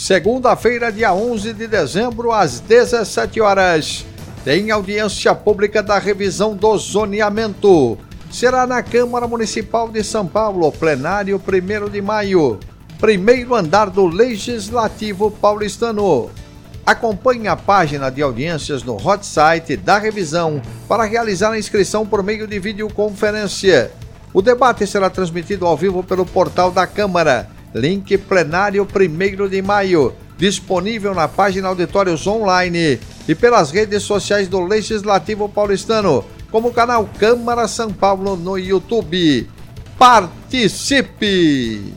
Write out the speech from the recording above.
Segunda-feira, dia 11 de dezembro, às 17 horas. Tem audiência pública da revisão do zoneamento. Será na Câmara Municipal de São Paulo, plenário 1 de maio. Primeiro andar do Legislativo Paulistano. Acompanhe a página de audiências no hot site da revisão para realizar a inscrição por meio de videoconferência. O debate será transmitido ao vivo pelo portal da Câmara. Link plenário 1 de maio. Disponível na página Auditórios Online e pelas redes sociais do Legislativo Paulistano, como o canal Câmara São Paulo no YouTube. Participe!